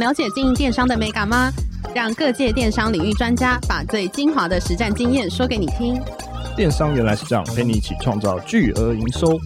了解经营电商的美感吗？让各界电商领域专家把最精华的实战经验说给你听。电商原来是这样，陪你一起创造巨额营收。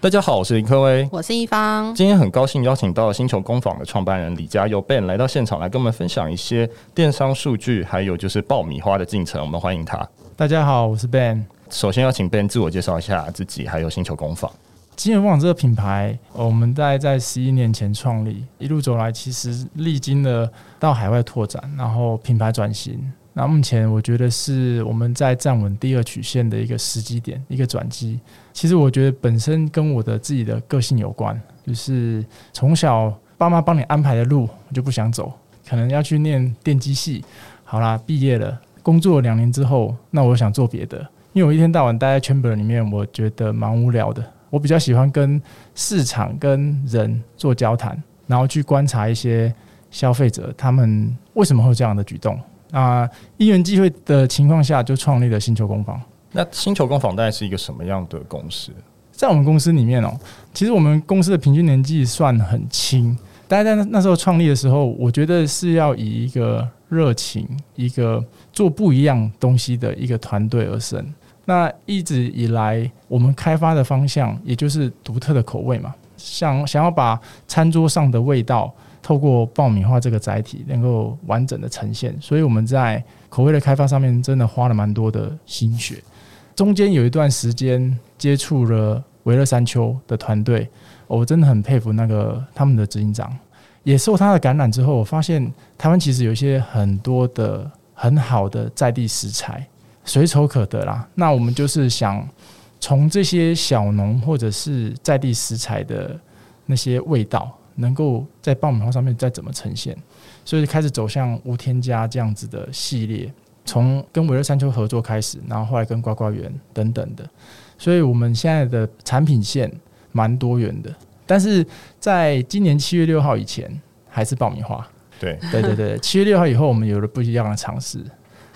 大家好，我是林科威，我是一方。今天很高兴邀请到星球工坊的创办人李佳佑 Ben 来到现场，来跟我们分享一些电商数据，还有就是爆米花的进程。我们欢迎他。大家好，我是 Ben。首先要请 Ben 自我介绍一下自己，还有星球工坊。金源网这个品牌，我们大概在十一年前创立，一路走来，其实历经了到海外拓展，然后品牌转型。那目前我觉得是我们在站稳第二曲线的一个时机点，一个转机。其实我觉得本身跟我的自己的个性有关，就是从小爸妈帮你安排的路，我就不想走。可能要去念电机系，好啦，毕业了，工作两年之后，那我想做别的，因为我一天到晚待在 chamber 里面，我觉得蛮无聊的。我比较喜欢跟市场跟人做交谈，然后去观察一些消费者他们为什么会有这样的举动。啊，因缘际会的情况下，就创立了星球工坊。那星球工坊大概是一个什么样的公司？在我们公司里面哦，其实我们公司的平均年纪算很轻。大家在那时候创立的时候，我觉得是要以一个热情、一个做不一样东西的一个团队而生。那一直以来，我们开发的方向也就是独特的口味嘛，想想要把餐桌上的味道。透过爆米花这个载体，能够完整的呈现，所以我们在口味的开发上面真的花了蛮多的心血。中间有一段时间接触了微热山丘的团队，我真的很佩服那个他们的执行长。也受他的感染之后，我发现台湾其实有一些很多的很好的在地食材，随手可得啦。那我们就是想从这些小农或者是在地食材的那些味道。能够在爆米花上面再怎么呈现，所以开始走向无添加这样子的系列，从跟维热山丘合作开始，然后后来跟呱呱园等等的，所以我们现在的产品线蛮多元的。但是在今年七月六号以前还是爆米花，对对对对，七月六号以后我们有了不一样的尝试。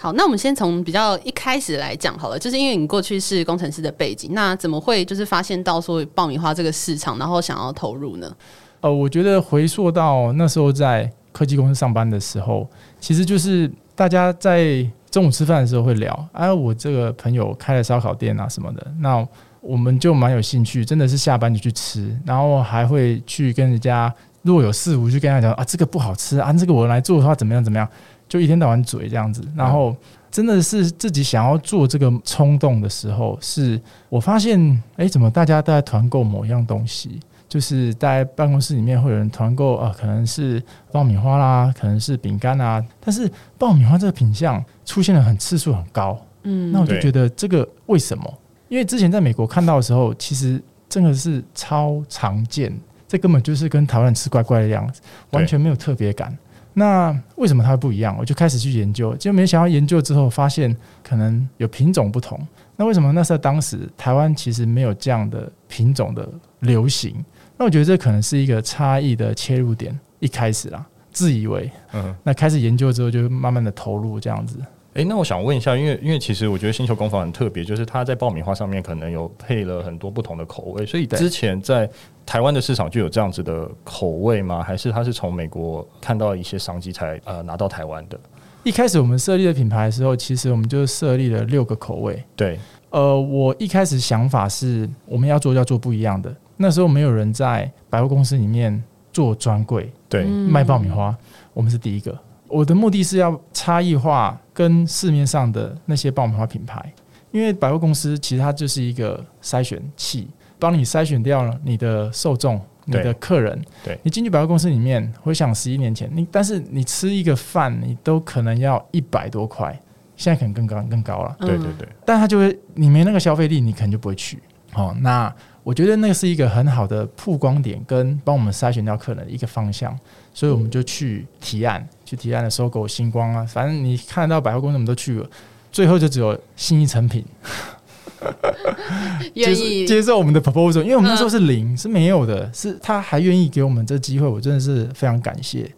好，那我们先从比较一开始来讲好了，就是因为你过去是工程师的背景，那怎么会就是发现到说爆米花这个市场，然后想要投入呢？呃，我觉得回溯到那时候在科技公司上班的时候，其实就是大家在中午吃饭的时候会聊，哎，我这个朋友开了烧烤店啊什么的，那我们就蛮有兴趣，真的是下班就去吃，然后还会去跟人家若有似无去跟他讲啊，这个不好吃啊，这个我来做的话怎么样怎么样，就一天到晚嘴这样子，然后真的是自己想要做这个冲动的时候，是我发现，哎，怎么大家都在团购某一样东西。就是在办公室里面会有人团购啊，可能是爆米花啦，可能是饼干啊，但是爆米花这个品相出现的很次数很高，嗯，那我就觉得这个为什么？因为之前在美国看到的时候，其实真的是超常见，这根本就是跟台湾吃乖乖的样子，完全没有特别感。那为什么它会不一样？我就开始去研究，就没想到研究之后发现可能有品种不同。那为什么那时候当时台湾其实没有这样的品种的流行？那我觉得这可能是一个差异的切入点，一开始啦，自以为，嗯，那开始研究之后，就慢慢的投入这样子。诶，那我想问一下，因为因为其实我觉得星球工坊很特别，就是它在爆米花上面可能有配了很多不同的口味，所以之前在台湾的市场就有这样子的口味吗？还是它是从美国看到一些商机才呃拿到台湾的？一开始我们设立的品牌的时候，其实我们就设立了六个口味。对，呃，我一开始想法是我们要做要做不一样的。那时候没有人在百货公司里面做专柜，对，卖爆米花，我们是第一个。我的目的是要差异化跟市面上的那些爆米花品牌，因为百货公司其实它就是一个筛选器，帮你筛选掉了你的受众、你的客人。对，你进去百货公司里面，回想十一年前，你但是你吃一个饭，你都可能要一百多块，现在可能更高更高了。对对对，但他就会，你没那个消费力，你可能就不会去。哦，那。我觉得那个是一个很好的曝光点，跟帮我们筛选掉客人的一个方向，所以我们就去提案，去提案的收购星光啊，反正你看得到百货公司我们都去了，最后就只有新一成品 愿意接受我们的 proposal，因为我们那时候是零，是没有的，是他还愿意给我们这机会，我真的是非常感谢。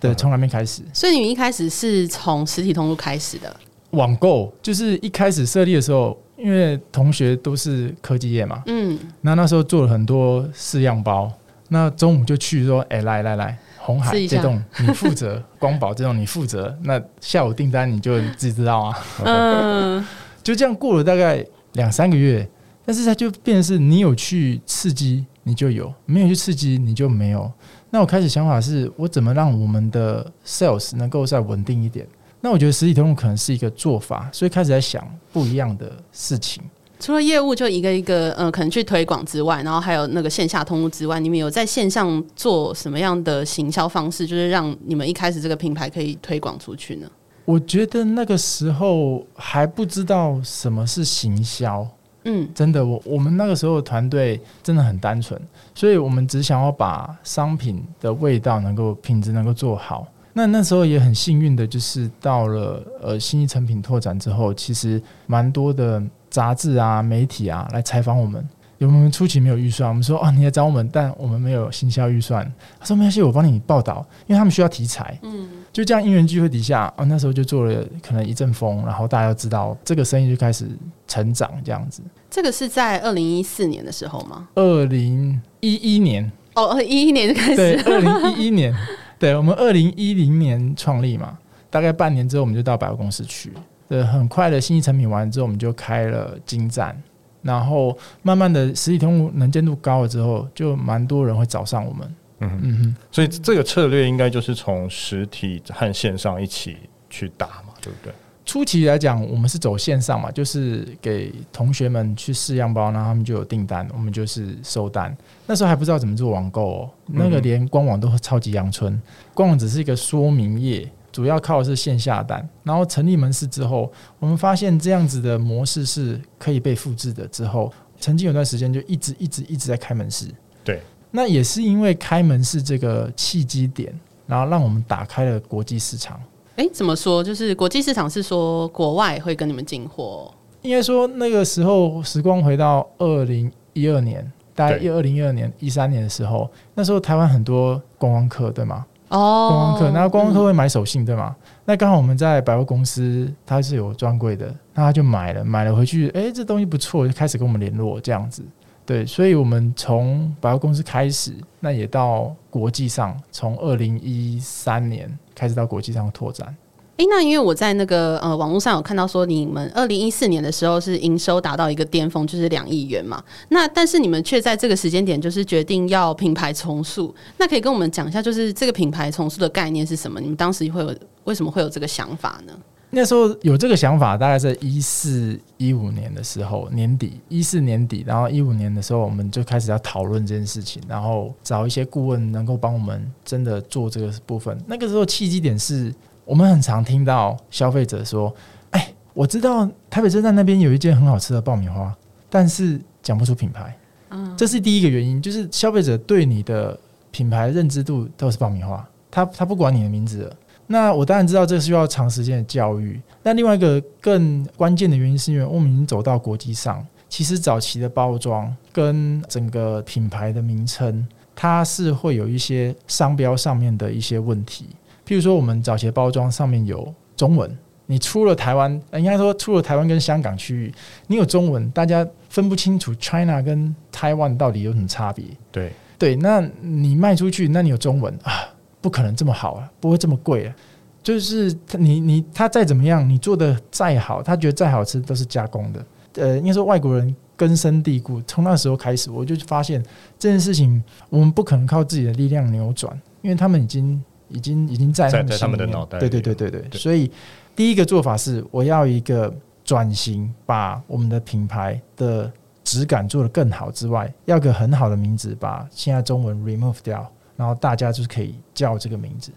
对，从来没开始，所以你们一开始是从实体通路开始的，网购就是一开始设立的时候。因为同学都是科技业嘛，嗯，那那时候做了很多试样包，那中午就去说，哎、欸，来来来，鸿海这栋你负责，光宝这栋你负责。那下午订单你就自己知道啊。嗯，就这样过了大概两三个月，但是它就变成是你有去刺激，你就有；没有去刺激，你就没有。那我开始想法是我怎么让我们的 sales 能够再稳定一点？那我觉得实体通路可能是一个做法，所以开始在想不一样的事情。除了业务就一个一个呃，可能去推广之外，然后还有那个线下通路之外，你们有在线上做什么样的行销方式，就是让你们一开始这个品牌可以推广出去呢？我觉得那个时候还不知道什么是行销，嗯，真的，我我们那个时候团队真的很单纯，所以我们只想要把商品的味道能够品质能够做好。那那时候也很幸运的，就是到了呃新一成品拓展之后，其实蛮多的。杂志啊，媒体啊，来采访我们。有我们初期没有预算，我们说哦，你来找我们，但我们没有行销预算。他说没关系，我帮你报道，因为他们需要题材。嗯，就这样因缘聚会底下，哦，那时候就做了可能一阵风，然后大家都知道这个生意就开始成长，这样子。这个是在二零一四年的时候吗？二零一一年哦，二零一一年就开始。对，二零一一年，对，我们二零一零年创立嘛，大概半年之后我们就到百货公司去。对，很快的信义诚品完之后，我们就开了金站，然后慢慢的实体通路能见度高了之后，就蛮多人会找上我们。嗯哼嗯哼，所以这个策略应该就是从实体和线上一起去打嘛，对不对？初期来讲，我们是走线上嘛，就是给同学们去试样包，然后他们就有订单，我们就是收单。那时候还不知道怎么做网购哦，那个连官网都超级阳春，官网只是一个说明页。主要靠的是线下单，然后成立门市之后，我们发现这样子的模式是可以被复制的。之后，曾经有段时间就一直一直一直在开门市。对，那也是因为开门市这个契机点，然后让我们打开了国际市场。诶，怎么说？就是国际市场是说国外会跟你们进货？应该说那个时候时光回到二零一二年，大概一二零一二年一三年的时候，那时候台湾很多观光客，对吗？哦，观光客，那观光客会买手信，对吗？嗯、那刚好我们在百货公司，它是有专柜的，那他就买了，买了回去，哎、欸，这东西不错，就开始跟我们联络，这样子。对，所以我们从百货公司开始，那也到国际上，从二零一三年开始到国际上拓展。诶，那因为我在那个呃网络上有看到说，你们二零一四年的时候是营收达到一个巅峰，就是两亿元嘛。那但是你们却在这个时间点就是决定要品牌重塑。那可以跟我们讲一下，就是这个品牌重塑的概念是什么？你们当时会有为什么会有这个想法呢？那时候有这个想法，大概在一四一五年的时候年底，一四年底，然后一五年的时候，我们就开始要讨论这件事情，然后找一些顾问能够帮我们真的做这个部分。那个时候契机点是。我们很常听到消费者说：“哎，我知道台北车站那边有一间很好吃的爆米花，但是讲不出品牌。”嗯，这是第一个原因，就是消费者对你的品牌认知度都是爆米花，他他不管你的名字了。那我当然知道这需要长时间的教育。那另外一个更关键的原因，是因为我们已经走到国际上，其实早期的包装跟整个品牌的名称，它是会有一些商标上面的一些问题。譬如说，我们早期包装上面有中文，你出了台湾，应该说出了台湾跟香港区域，你有中文，大家分不清楚 China 跟 Taiwan 到底有什么差别。对对，那你卖出去，那你有中文啊，不可能这么好啊，不会这么贵啊。就是你你他再怎么样，你做的再好，他觉得再好吃都是加工的。呃，应该说外国人根深蒂固，从那时候开始，我就发现这件事情我们不可能靠自己的力量扭转，因为他们已经。已经已经在他们，在他们的脑袋，对对对对对，对。所以第一个做法是，我要一个转型，把我们的品牌的质感做得更好之外，要个很好的名字，把现在中文 remove 掉，然后大家就是可以叫这个名字。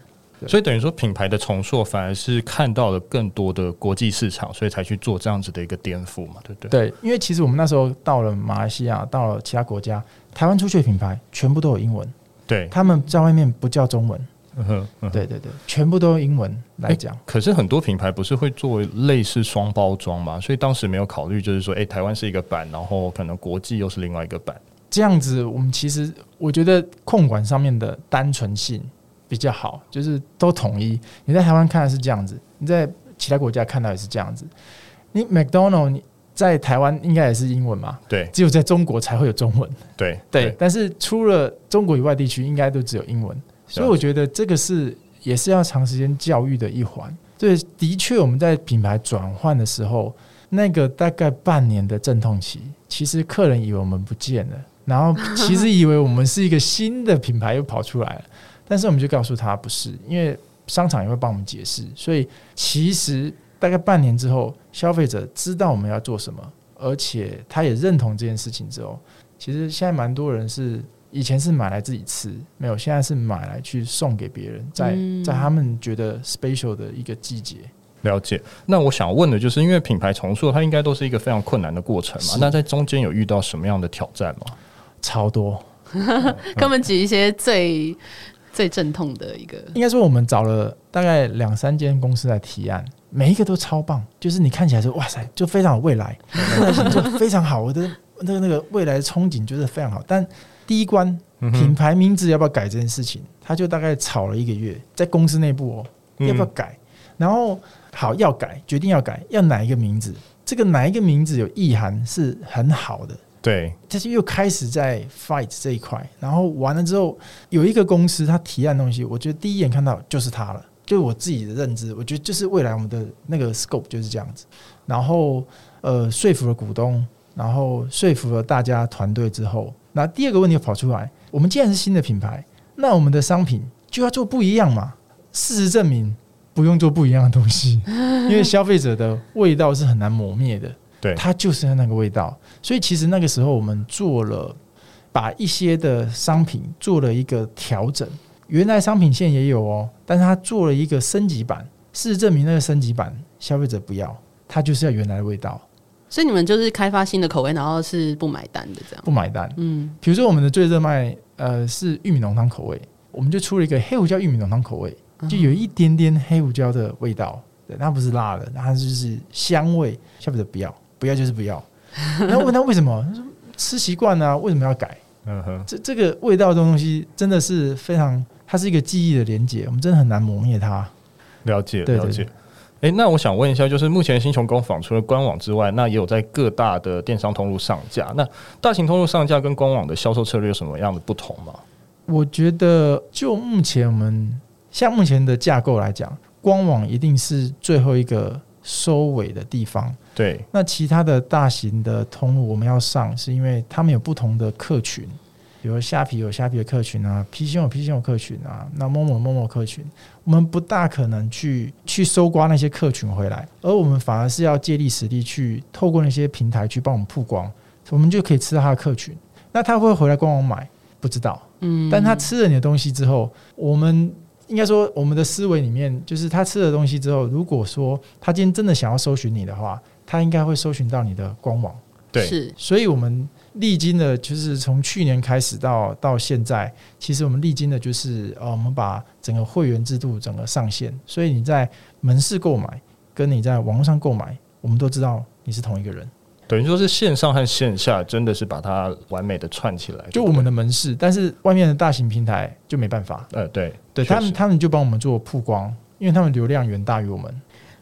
所以等于说，品牌的重塑反而是看到了更多的国际市场，所以才去做这样子的一个颠覆嘛，对不对？对，因为其实我们那时候到了马来西亚，到了其他国家，台湾出去的品牌全部都有英文，对，他们在外面不叫中文。嗯对对对，全部都用英文来讲。可是很多品牌不是会做类似双包装嘛？所以当时没有考虑，就是说，哎，台湾是一个版，然后可能国际又是另外一个版。这样子，我们其实我觉得控管上面的单纯性比较好，就是都统一。你在台湾看的是这样子，你在其他国家看到也是这样子。你 McDonald，你在台湾应该也是英文嘛？对，只有在中国才会有中文。对对，对，但是除了中国以外地区，应该都只有英文。所以我觉得这个是也是要长时间教育的一环。对，的确我们在品牌转换的时候，那个大概半年的阵痛期，其实客人以为我们不见了，然后 其实以为我们是一个新的品牌又跑出来了，但是我们就告诉他不是，因为商场也会帮我们解释。所以其实。大概半年之后，消费者知道我们要做什么，而且他也认同这件事情之后，其实现在蛮多人是以前是买来自己吃，没有，现在是买来去送给别人，在在他们觉得 special 的一个季节。了解。那我想问的就是，因为品牌重塑它应该都是一个非常困难的过程嘛？那在中间有遇到什么样的挑战吗？超多，给我们举一些最最阵痛的一个。应该说，我们找了大概两三间公司来提案。每一个都超棒，就是你看起来说哇塞，就非常有未来，未来性就非常好。我的那个那个未来的憧憬就是非常好。但第一关品牌名字要不要改这件事情，他就大概吵了一个月，在公司内部哦，要不要改？然后好要改，决定要改，要哪一个名字？这个哪一个名字有意涵是很好的。对，但是又开始在 fight 这一块。然后完了之后，有一个公司他提案东西，我觉得第一眼看到就是他了。就我自己的认知，我觉得就是未来我们的那个 scope 就是这样子。然后呃，说服了股东，然后说服了大家团队之后，那第二个问题又跑出来：我们既然是新的品牌，那我们的商品就要做不一样嘛？事实证明，不用做不一样的东西，因为消费者的味道是很难磨灭的。对，它就是那个味道。所以其实那个时候我们做了，把一些的商品做了一个调整。原来商品线也有哦，但是它做了一个升级版。事实证明，那个升级版消费者不要，它就是要原来的味道。所以你们就是开发新的口味，然后是不买单的这样？不买单。嗯，比如说我们的最热卖呃是玉米浓汤口味，我们就出了一个黑胡椒玉米浓汤口味，就有一点点黑胡椒的味道。对，它不是辣的，它就是香味。消费者不要，不要就是不要。然后问他为什么？他说吃习惯啊，为什么要改？嗯哼，这这个味道的东西真的是非常。它是一个记忆的连接，我们真的很难磨灭它。了解，了解。哎、欸，那我想问一下，就是目前新球工坊除了官网之外，那也有在各大的电商通路上架。那大型通路上架跟官网的销售策略有什么样的不同吗？我觉得，就目前我们像目前的架构来讲，官网一定是最后一个收尾的地方。对。那其他的大型的通路我们要上，是因为他们有不同的客群。比如虾皮有虾皮的客群啊，P 星有 P 星有客群啊，那 Momo Momo 客群，我们不大可能去去搜刮那些客群回来，而我们反而是要借力使力去透过那些平台去帮我们曝光，我们就可以吃到他的客群。那他会回来官网买？不知道，嗯，但他吃了你的东西之后，我们应该说我们的思维里面就是他吃了东西之后，如果说他今天真的想要搜寻你的话，他应该会搜寻到你的官网。对，是，所以我们。历经的，就是从去年开始到到现在，其实我们历经的就是，呃，我们把整个会员制度整个上线，所以你在门市购买，跟你在网络上购买，我们都知道你是同一个人。等于说是线上和线下真的是把它完美的串起来，就我们的门市，但是外面的大型平台就没办法。呃，对，对他们，他们就帮我们做曝光，因为他们流量远大于我们。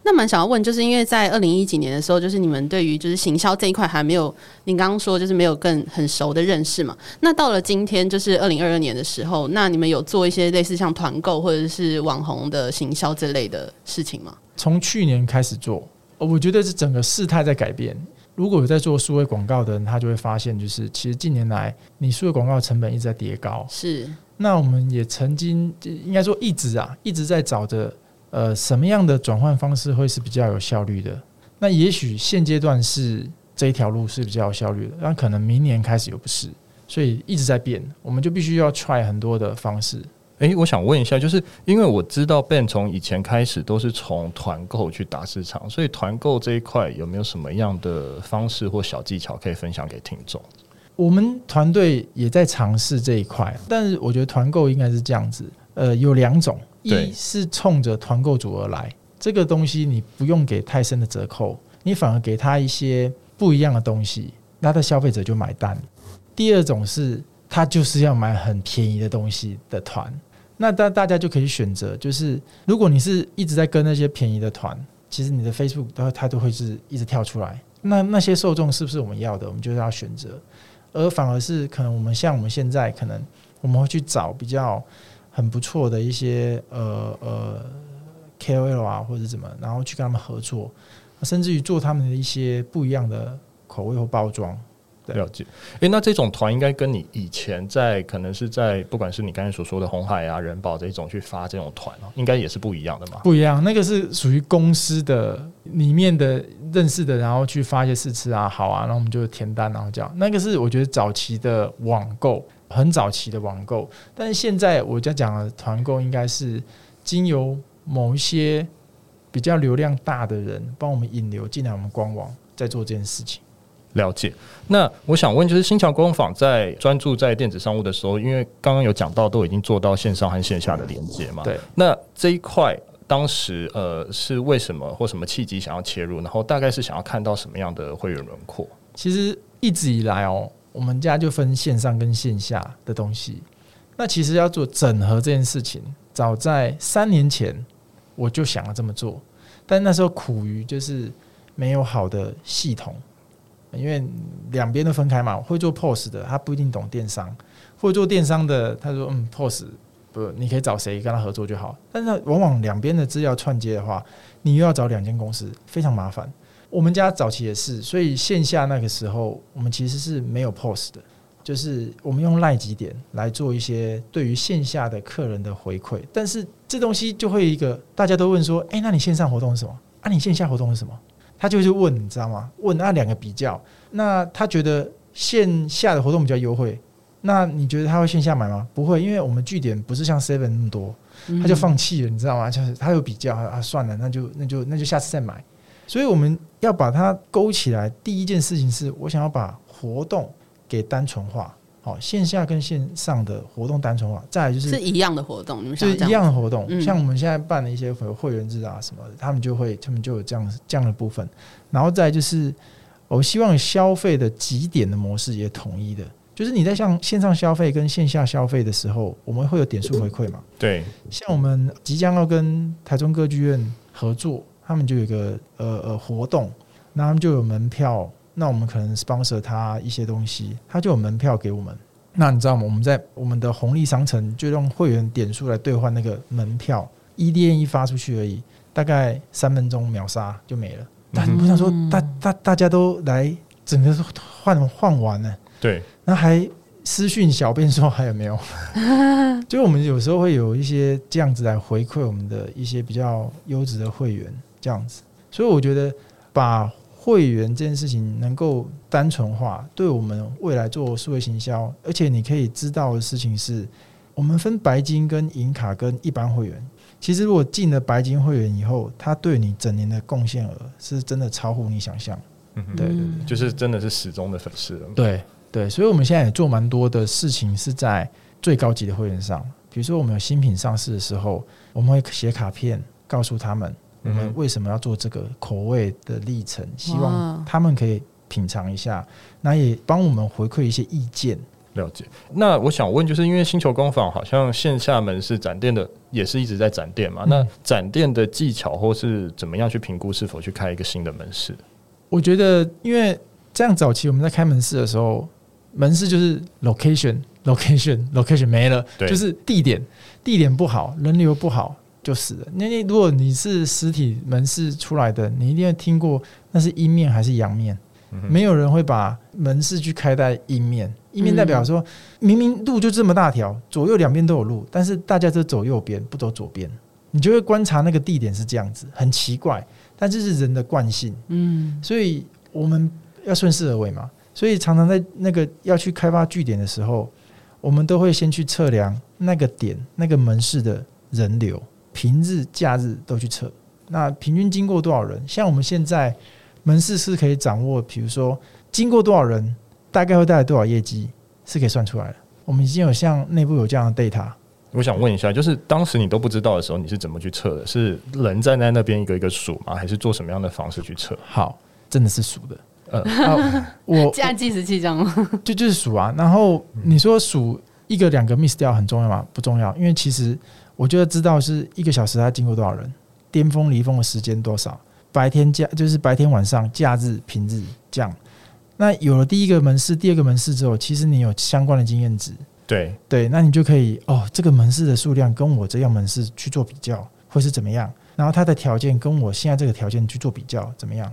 那蛮想要问，就是因为在二零一几年的时候，就是你们对于就是行销这一块还没有，您刚刚说就是没有更很熟的认识嘛。那到了今天，就是二零二二年的时候，那你们有做一些类似像团购或者是网红的行销这类的事情吗？从去年开始做，我觉得是整个事态在改变。如果有在做数位广告的人，他就会发现，就是其实近年来你数位广告成本一直在叠高。是。那我们也曾经应该说一直啊，一直在找着。呃，什么样的转换方式会是比较有效率的？那也许现阶段是这一条路是比较有效率的，但可能明年开始又不是，所以一直在变，我们就必须要 try 很多的方式。诶，我想问一下，就是因为我知道 Ben 从以前开始都是从团购去打市场，所以团购这一块有没有什么样的方式或小技巧可以分享给听众？我们团队也在尝试这一块，但是我觉得团购应该是这样子，呃，有两种。一是冲着团购组而来，这个东西你不用给太深的折扣，你反而给他一些不一样的东西，那他消费者就买单。第二种是他就是要买很便宜的东西的团，那大大家就可以选择，就是如果你是一直在跟那些便宜的团，其实你的 Facebook 它它都会是一直跳出来。那那些受众是不是我们要的？我们就是要选择，而反而是可能我们像我们现在，可能我们会去找比较很不错的一些呃呃 KOL 啊，或者怎么，然后去跟他们合作，甚至于做他们的一些不一样的口味或包装。了解，诶、欸，那这种团应该跟你以前在可能是在不管是你刚才所说的红海啊、人保这一种去发这种团哦，应该也是不一样的嘛？不一样，那个是属于公司的里面的认识的，然后去发一些试吃啊，好啊，然后我们就填单，然后这样。那个是我觉得早期的网购，很早期的网购，但是现在我在讲的团购，应该是经由某一些比较流量大的人帮我们引流进来我们官网，在做这件事情。了解，那我想问，就是新桥工坊在专注在电子商务的时候，因为刚刚有讲到都已经做到线上和线下的连接嘛？对。那这一块当时呃是为什么或什么契机想要切入？然后大概是想要看到什么样的会员轮廓？其实一直以来哦，我们家就分线上跟线下的东西。那其实要做整合这件事情，早在三年前我就想要这么做，但那时候苦于就是没有好的系统。因为两边都分开嘛，会做 POS 的他不一定懂电商，会做电商的他说嗯 POS 不，你可以找谁跟他合作就好。但是往往两边的资料串接的话，你又要找两间公司，非常麻烦。我们家早期也是，所以线下那个时候我们其实是没有 POS 的，就是我们用赖几点来做一些对于线下的客人的回馈。但是这东西就会一个大家都问说，哎，那你线上活动是什么？啊，你线下活动是什么？他就去问，你知道吗？问那两个比较，那他觉得线下的活动比较优惠，那你觉得他会线下买吗？不会，因为我们据点不是像 Seven 那么多，他就放弃了，你知道吗？就是他有比较啊，算了，那就那就那就下次再买。所以我们要把它勾起来。第一件事情是我想要把活动给单纯化。好，线下跟线上的活动单纯化，再来就是是一样的活动，你们就是一样的活动。嗯、像我们现在办的一些会员制啊什么的，他们就会他们就有这样这样的部分。然后再来就是，我希望消费的几点的模式也统一的，就是你在像线上消费跟线下消费的时候，我们会有点数回馈嘛？对。像我们即将要跟台中歌剧院合作，他们就有一个呃呃活动，那他们就有门票。那我们可能 sponsor 他一些东西，他就有门票给我们。那你知道吗？我们在我们的红利商城就用会员点数来兑换那个门票，EDM 一发出去而已，大概三分钟秒杀就没了。但你不想说大大大家都来，整个换换完了，对，那还私讯小编说还有没有？就我们有时候会有一些这样子来回馈我们的一些比较优质的会员，这样子。所以我觉得把。会员这件事情能够单纯化，对我们未来做数位行销，而且你可以知道的事情是，我们分白金跟银卡跟一般会员。其实如果进了白金会员以后，他对你整年的贡献额是真的超乎你想象。嗯，对对对，就是真的是始终的粉丝了。对对，所以我们现在也做蛮多的事情是在最高级的会员上，比如说我们有新品上市的时候，我们会写卡片告诉他们。我们为什么要做这个口味的历程？希望他们可以品尝一下，那也帮我们回馈一些意见。了解。那我想问，就是因为星球工坊好像线下门市展店的也是一直在展店嘛？那展店的技巧或是怎么样去评估是否去开一个新的门市？我觉得，因为这样早期我们在开门市的时候，门市就是 location location location 没了，就是地点地点不好，人流不好。就死了，那你如果你是实体门市出来的，你一定要听过那是阴面还是阳面？没有人会把门市去开在阴面，阴面代表说明明路就这么大条，左右两边都有路，但是大家都走右边，不走左边，你就会观察那个地点是这样子，很奇怪，但这是人的惯性。嗯，所以我们要顺势而为嘛，所以常常在那个要去开发据点的时候，我们都会先去测量那个点那个门市的人流。平日、假日都去测，那平均经过多少人？像我们现在门市是可以掌握，比如说经过多少人，大概会带来多少业绩，是可以算出来的。我们已经有像内部有这样的 data。我想问一下，就是当时你都不知道的时候，你是怎么去测的？是人站在那边一个一个数吗？还是做什么样的方式去测？好，真的是数的。呃，我 加计时器这样吗，就就是数啊。然后你说数一个两个 miss 掉很重要吗？不重要，因为其实。我就要知道是一个小时它经过多少人，巅峰离峰的时间多少，白天假就是白天晚上假日平日这样。那有了第一个门市、第二个门市之后，其实你有相关的经验值，对对，那你就可以哦，这个门市的数量跟我这样门市去做比较，会是怎么样？然后它的条件跟我现在这个条件去做比较，怎么样？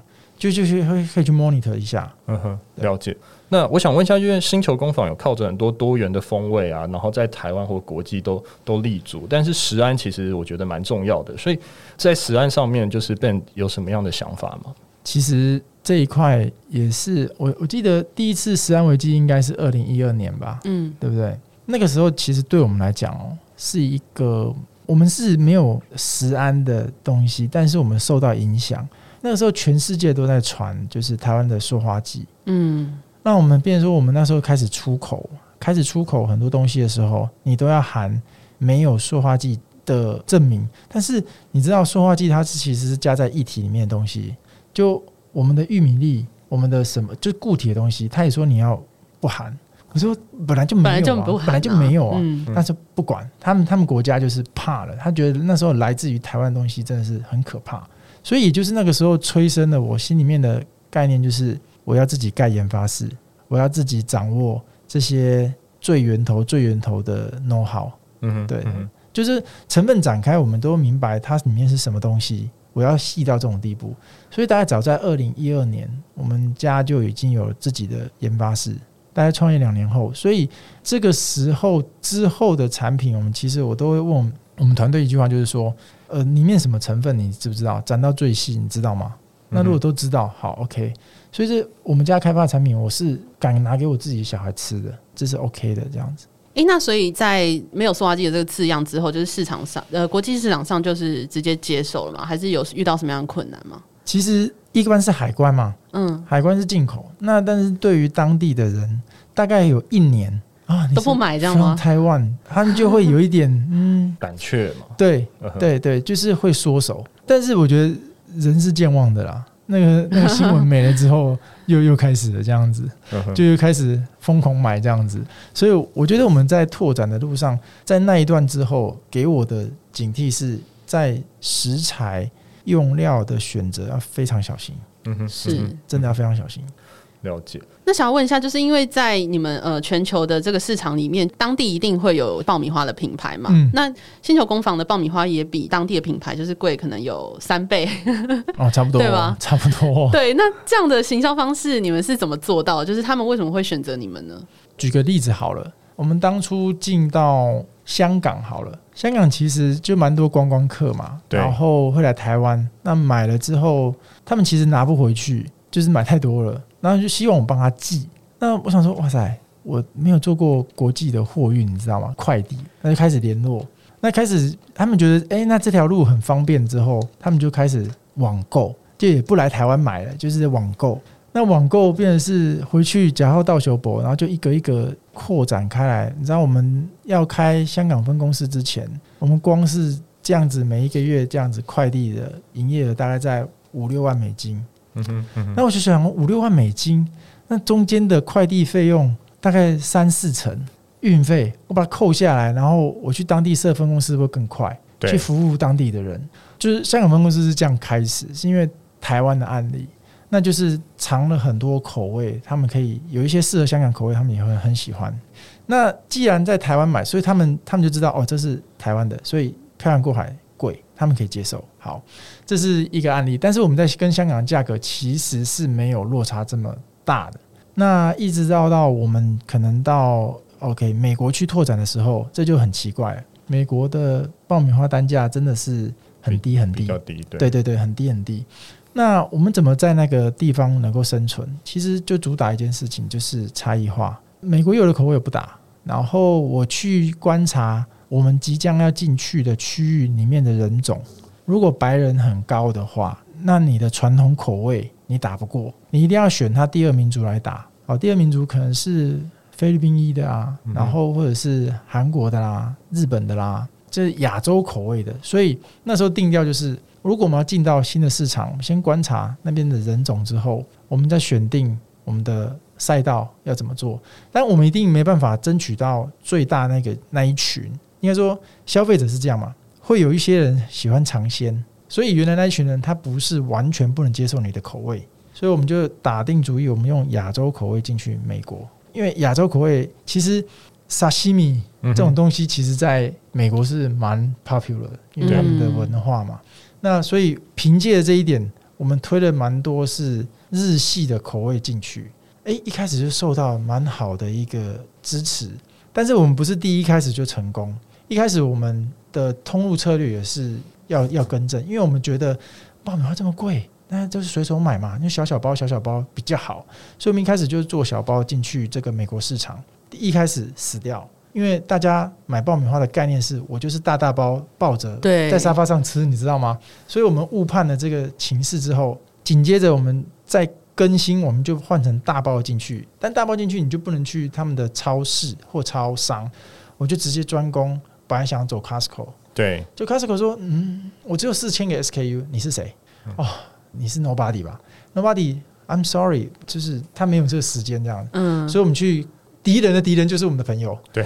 就就是会可以去 monitor 一下。嗯哼，了解。那我想问一下，因为星球工坊有靠着很多多元的风味啊，然后在台湾或国际都都立足，但是食安其实我觉得蛮重要的，所以在食安上面，就是 Ben 有什么样的想法吗？其实。这一块也是我我记得第一次食安危机应该是二零一二年吧，嗯，对不对？那个时候其实对我们来讲哦，是一个我们是没有食安的东西，但是我们受到影响。那个时候全世界都在传，就是台湾的塑化剂，嗯，那我们变成说我们那时候开始出口，开始出口很多东西的时候，你都要含没有塑化剂的证明。但是你知道塑化剂它是其实是加在液体里面的东西，就。我们的玉米粒，我们的什么就是固体的东西，他也说你要不含。我说本来就没有啊，本来就不含啊，本来就没有啊。嗯，但是不管他们，他们国家就是怕了。他觉得那时候来自于台湾的东西真的是很可怕，所以就是那个时候催生了我心里面的概念，就是我要自己盖研发室，我要自己掌握这些最源头、最源头的 know how。嗯，对，就是成分展开，我们都明白它里面是什么东西。我要细到这种地步，所以大概早在二零一二年，我们家就已经有了自己的研发室。大概创业两年后，所以这个时候之后的产品，我们其实我都会问我们团队一句话，就是说，呃，里面什么成分你知不知道？展到最细，你知道吗？那如果都知道，好，OK。所以这我们家开发的产品，我是敢拿给我自己小孩吃的，这是 OK 的，这样子。诶、欸，那所以在没有塑化剂的这个字样之后，就是市场上呃国际市场上就是直接接受了吗？还是有遇到什么样的困难吗？其实一关是海关嘛，嗯，海关是进口，那但是对于当地的人，大概有一年啊都不买这样吗？台湾他们就会有一点 嗯胆怯嘛，对对对，就是会缩手。但是我觉得人是健忘的啦。那个那个新闻没了之后，又又开始了这样子，就又开始疯狂买这样子。所以我觉得我们在拓展的路上，在那一段之后，给我的警惕是在食材用料的选择要非常小心。嗯哼，是真的要非常小心。了解。那想要问一下，就是因为在你们呃全球的这个市场里面，当地一定会有爆米花的品牌嘛？嗯。那星球工坊的爆米花也比当地的品牌就是贵，可能有三倍。哦，差不多，对吧？差不多。对，那这样的行销方式，你们是怎么做到？就是他们为什么会选择你们呢？举个例子好了，我们当初进到香港好了，香港其实就蛮多观光客嘛，对。然后会来台湾，那买了之后，他们其实拿不回去，就是买太多了。然后就希望我帮他寄。那我想说，哇塞，我没有做过国际的货运，你知道吗？快递，那就开始联络。那开始他们觉得，哎、那这条路很方便。之后他们就开始网购，就也不来台湾买了，就是网购。那网购变成是回去假号到修博，然后就一个一个扩展开来。你知道我们要开香港分公司之前，我们光是这样子每一个月这样子快递的营业额大概在五六万美金。嗯哼，嗯哼，那我就想五六万美金，那中间的快递费用大概三四成运费，我把它扣下来，然后我去当地设分公司会更快，去服务当地的人。就是香港分公司是这样开始，是因为台湾的案例，那就是尝了很多口味，他们可以有一些适合香港口味，他们也会很喜欢。那既然在台湾买，所以他们他们就知道哦，这是台湾的，所以漂洋过海贵，他们可以接受。好。这是一个案例，但是我们在跟香港的价格其实是没有落差这么大的。那一直到到我们可能到 OK 美国去拓展的时候，这就很奇怪。美国的爆米花单价真的是很低很低，比较低，对，对对对，很低很低。那我们怎么在那个地方能够生存？其实就主打一件事情，就是差异化。美国有的口味我不打，然后我去观察我们即将要进去的区域里面的人种。如果白人很高的话，那你的传统口味你打不过，你一定要选他第二民族来打。哦，第二民族可能是菲律宾裔的啊，然后或者是韩国的啦、日本的啦，这是亚洲口味的。所以那时候定调就是，如果我们要进到新的市场，先观察那边的人种之后，我们再选定我们的赛道要怎么做。但我们一定没办法争取到最大那个那一群，应该说消费者是这样嘛。会有一些人喜欢尝鲜，所以原来那一群人他不是完全不能接受你的口味，所以我们就打定主意，我们用亚洲口味进去美国，因为亚洲口味其实沙西米这种东西，其实在美国是蛮 popular 的，因为他们的文化嘛。那所以凭借这一点，我们推了蛮多是日系的口味进去。诶，一开始就受到蛮好的一个支持，但是我们不是第一开始就成功。一开始我们的通路策略也是要要更正，因为我们觉得爆米花这么贵，那就是随手买嘛，那小小包小小包比较好，所以我们一开始就是做小包进去这个美国市场。一开始死掉，因为大家买爆米花的概念是我就是大大包抱着在沙发上吃，你知道吗？所以我们误判了这个情势之后，紧接着我们在。更新我们就换成大包进去，但大包进去你就不能去他们的超市或超商，我就直接专攻。本来想走 Costco，对，就 Costco 说，嗯，我只有四千个 SKU，你是谁？嗯、哦，你是 Nobody 吧？Nobody，I'm sorry，就是他没有这个时间这样。嗯，所以我们去敌人的敌人就是我们的朋友。对，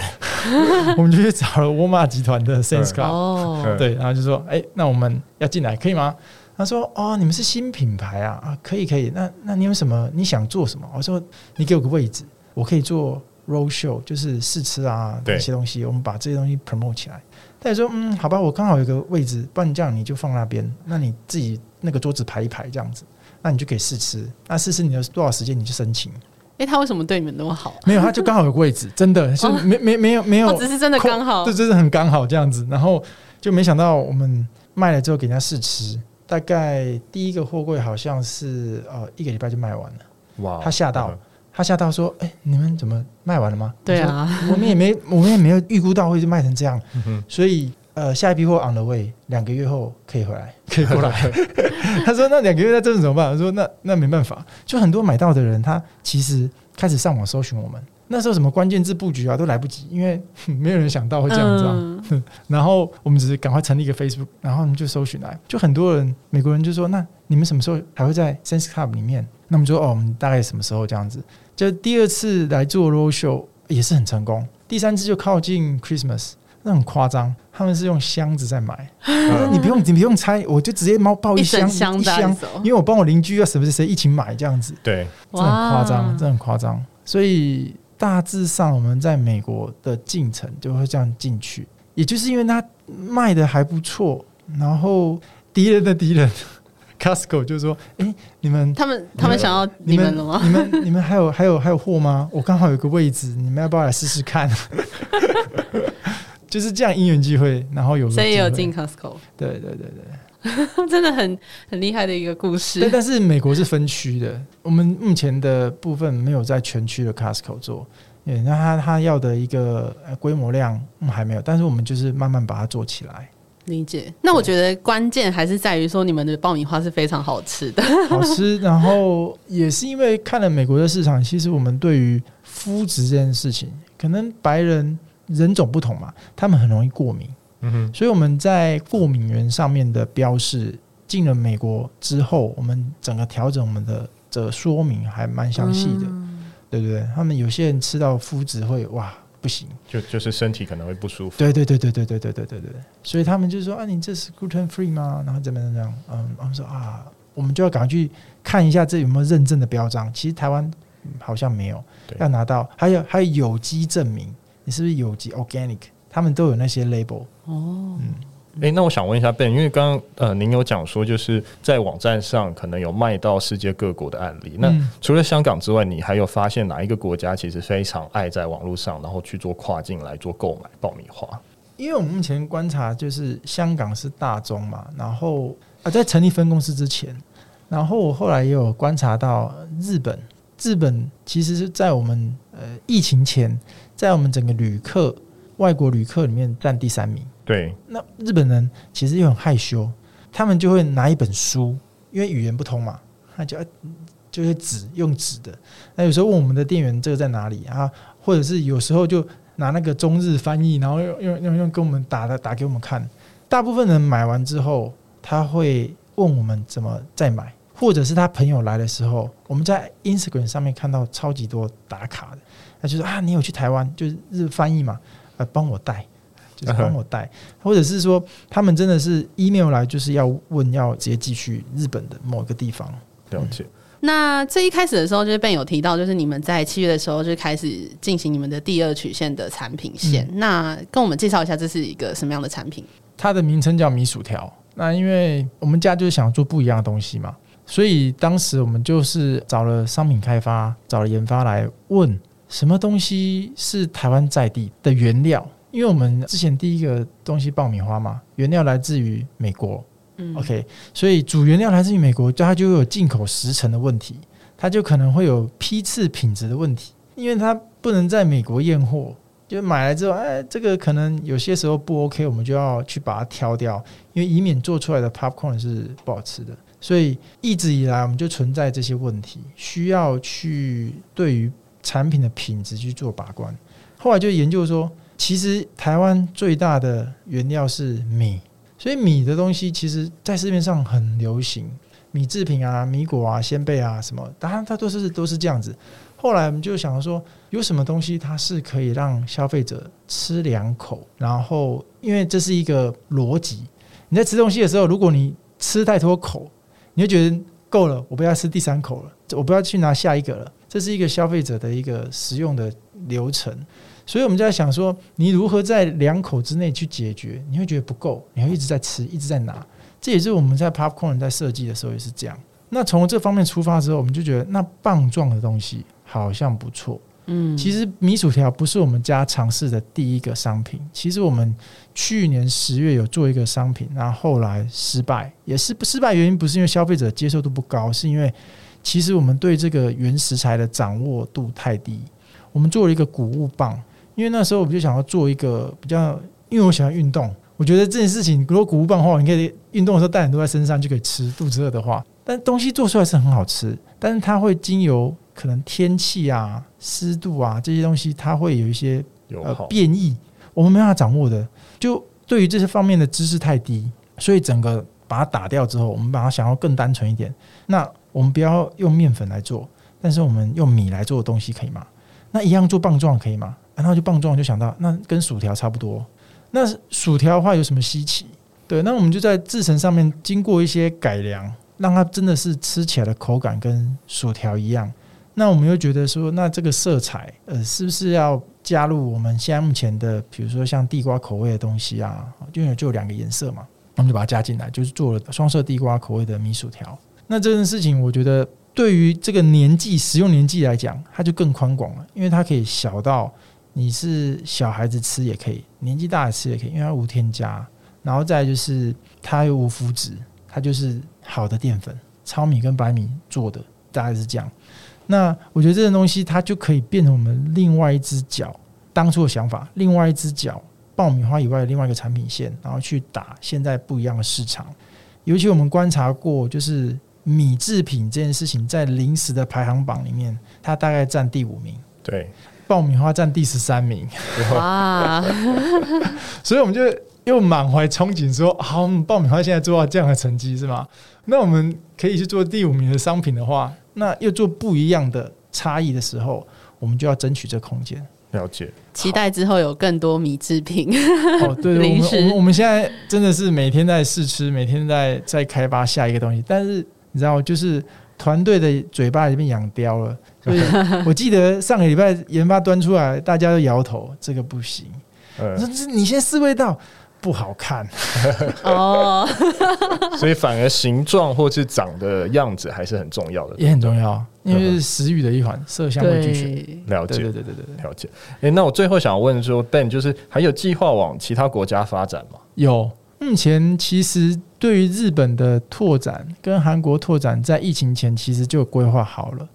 我们就去找了沃尔玛集团的 Club，哦，对，然后就说，哎、欸，那我们要进来可以吗？他说：“哦，你们是新品牌啊，啊，可以可以。那那你有什么？你想做什么？”我说：“你给我个位置，我可以做 road show，就是试吃啊，这些东西，我们把这些东西 promote 起来。”他也说：“嗯，好吧，我刚好有个位置，不然这样你就放那边，那你自己那个桌子排一排这样子，那你就可以试吃。那试吃你有多少时间你就申请。”哎，他为什么对你们那么好？没有，他就刚好有个位置，真的是没没没有没有，只是真的刚好，这真的很刚好这样子。然后就没想到我们卖了之后给人家试吃。大概第一个货柜好像是呃一个礼拜就卖完了，哇！他吓到，他吓到说：“哎、欸，你们怎么卖完了吗？”对啊，我们也没我们也没有预估到会卖成这样，所以呃下一批货 on the way，两个月后可以回来，可以过来。他说：“那两个月在这怎么办？”我说：“那那没办法，就很多买到的人，他其实开始上网搜寻我们。”那时候什么关键字布局啊都来不及，因为 没有人想到会这样子啊。嗯、然后我们只是赶快成立一个 Facebook，然后我们就搜寻来，就很多人美国人就说：“那你们什么时候还会在 Sense Club 里面？”那我们说：“哦，我们大概什么时候这样子？”就第二次来做 Roadshow 也是很成功，第三次就靠近 Christmas，那很夸张，他们是用箱子在买，嗯、你不用你不用猜，我就直接猫抱一箱一,箱因为我帮我邻居啊谁谁谁一起买这样子，对，这很夸张，这很夸张，所以。大致上，我们在美国的进程就会这样进去，也就是因为它卖的还不错，然后敌人的敌人 Costco 就说：“哎、欸，你们他们他们想要你们了吗？你们你们，还有还有还有货吗？我刚好有个位置，你们要不要来试试看？” 就是这样因缘机会，然后有所以也有进 Costco，对对对对。真的很很厉害的一个故事。对，但是美国是分区的，我们目前的部分没有在全区的 Costco 做。对，那他他要的一个规模量还没有，但是我们就是慢慢把它做起来。理解。那我觉得关键还是在于说，你们的爆米花是非常好吃的，好吃。然后也是因为看了美国的市场，其实我们对于肤质这件事情，可能白人人种不同嘛，他们很容易过敏。嗯哼，所以我们在过敏源上面的标示进了美国之后，我们整个调整我们的这说明还蛮详细的，嗯、对不对？他们有些人吃到麸质会哇不行，就就是身体可能会不舒服。对对对对对对对对对对，所以他们就说啊，你这是 gluten free 吗？然后怎么怎么样？嗯，他们说啊，我们就要赶快去看一下这有没有认证的标章。其实台湾好像没有，对要拿到。还有还有有机证明，你是不是有机 organic？他们都有那些 label 哦，嗯，诶、欸，那我想问一下 Ben，因为刚刚呃，您有讲说就是在网站上可能有卖到世界各国的案例，那除了香港之外，你还有发现哪一个国家其实非常爱在网络上，然后去做跨境来做购买爆米花？因为我们目前观察就是香港是大宗嘛，然后啊，在成立分公司之前，然后我后来也有观察到日本，日本其实是在我们呃疫情前，在我们整个旅客。外国旅客里面占第三名。对，那日本人其实又很害羞，他们就会拿一本书，因为语言不通嘛，他就就是纸用纸的。那有时候问我们的店员这个在哪里啊？或者是有时候就拿那个中日翻译，然后用用用用跟我们打的打给我们看。大部分人买完之后，他会问我们怎么再买，或者是他朋友来的时候，我们在 Instagram 上面看到超级多打卡的，他就说啊，你有去台湾，就是日翻译嘛。来帮我带，就是帮我带，或者是说他们真的是 email 来就是要问要直接寄去日本的某个地方。了解。那这一开始的时候，就是 Ben 有提到，就是你们在七月的时候就开始进行你们的第二曲线的产品线。嗯、那跟我们介绍一下，这是一个什么样的产品？它的名称叫米薯条。那因为我们家就是想做不一样的东西嘛，所以当时我们就是找了商品开发，找了研发来问什么东西是台湾在地的原料。因为我们之前第一个东西爆米花嘛，原料来自于美国。嗯，OK，所以主原料来自于美国，它就会有进口时程的问题，它就可能会有批次品质的问题，因为它不能在美国验货，就买来之后，哎，这个可能有些时候不 OK，我们就要去把它挑掉，因为以免做出来的 popcorn 是不好吃的。所以一直以来我们就存在这些问题，需要去对于产品的品质去做把关。后来就研究说，其实台湾最大的原料是米。所以米的东西，其实在市面上很流行，米制品啊、米果啊、仙贝啊什么，当然它都是都是这样子。后来我们就想说，有什么东西它是可以让消费者吃两口，然后因为这是一个逻辑，你在吃东西的时候，如果你吃太多口，你就觉得够了，我不要吃第三口了，我不要去拿下一个了，这是一个消费者的一个使用的流程。所以我们就在想说，你如何在两口之内去解决？你会觉得不够，你会一直在吃，一直在拿。这也是我们在 Popcorn 在设计的时候也是这样。那从这方面出发之后，我们就觉得那棒状的东西好像不错。嗯，其实米薯条不是我们家尝试的第一个商品。其实我们去年十月有做一个商品，然后后来失败，也是不失败原因不是因为消费者接受度不高，是因为其实我们对这个原食材的掌握度太低。我们做了一个谷物棒。因为那时候我们就想要做一个比较，因为我喜欢运动，我觉得这件事情如果谷物棒的话，你可以运动的时候带很多在身上就可以吃，肚子饿的话，但东西做出来是很好吃，但是它会经由可能天气啊、湿度啊这些东西，它会有一些呃变异，我们没办法掌握的。就对于这些方面的知识太低，所以整个把它打掉之后，我们把它想要更单纯一点。那我们不要用面粉来做，但是我们用米来做的东西可以吗？那一样做棒状可以吗？然后就棒状，就想到那跟薯条差不多。那薯条的话有什么稀奇？对，那我们就在制成上面经过一些改良，让它真的是吃起来的口感跟薯条一样。那我们又觉得说，那这个色彩，呃，是不是要加入我们现在目前的，比如说像地瓜口味的东西啊？因为就两个颜色嘛，我们就把它加进来，就是做了双色地瓜口味的米薯条。那这件事情，我觉得对于这个年纪食用年纪来讲，它就更宽广了，因为它可以小到。你是小孩子吃也可以，年纪大的吃也可以，因为它无添加。然后再就是它又无麸质，它就是好的淀粉，糙米跟白米做的，大概是这样。那我觉得这件东西它就可以变成我们另外一只脚，当初的想法，另外一只脚，爆米花以外的另外一个产品线，然后去打现在不一样的市场。尤其我们观察过，就是米制品这件事情在零食的排行榜里面，它大概占第五名。对。爆米花占第十三名，哇！所以我们就又满怀憧憬说：“好，爆米花现在做到这样的成绩是吗？那我们可以去做第五名的商品的话，那又做不一样的差异的时候，我们就要争取这空间。”了解，期待之后有更多米制品。哦，对，零食我们我们现在真的是每天在试吃，每天在在开发下一个东西，但是你知道，就是团队的嘴巴里面养刁了。所以 我记得上个礼拜研发端出来，大家都摇头，这个不行。我说：“你先试味道，不好看。”哦，所以反而形状或是长的样子还是很重要的，也很重要，因为是食欲的一环，色香味俱全。了解，对对对对，了解。哎，那我最后想问说，Ben 就是还有计划往其他国家发展吗？有。目前其实对于日本的拓展跟韩国拓展，在疫情前其实就规划好了。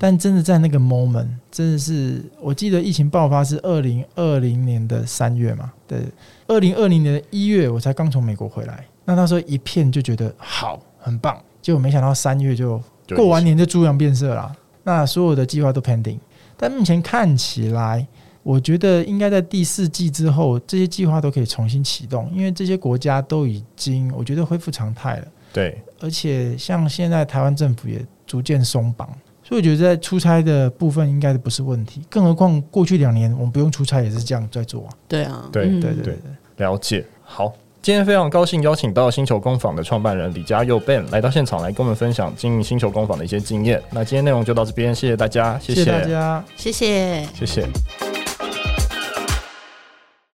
但真的在那个 moment，真的是我记得疫情爆发是二零二零年的三月嘛？对，二零二零年的一月我才刚从美国回来。那那时候一片就觉得好，很棒，结果没想到三月就过完年就猪羊变色了。那所有的计划都 pending，但目前看起来。我觉得应该在第四季之后，这些计划都可以重新启动，因为这些国家都已经我觉得恢复常态了。对，而且像现在台湾政府也逐渐松绑，所以我觉得在出差的部分应该不是问题。更何况过去两年我们不用出差也是这样在做啊。对啊，对对对对。了解。好，今天非常高兴邀请到星球工坊的创办人李家佑 Ben 来到现场来跟我们分享经营星球工坊的一些经验。那今天内容就到这边，谢谢大家，谢谢，谢谢大家，谢谢，谢谢。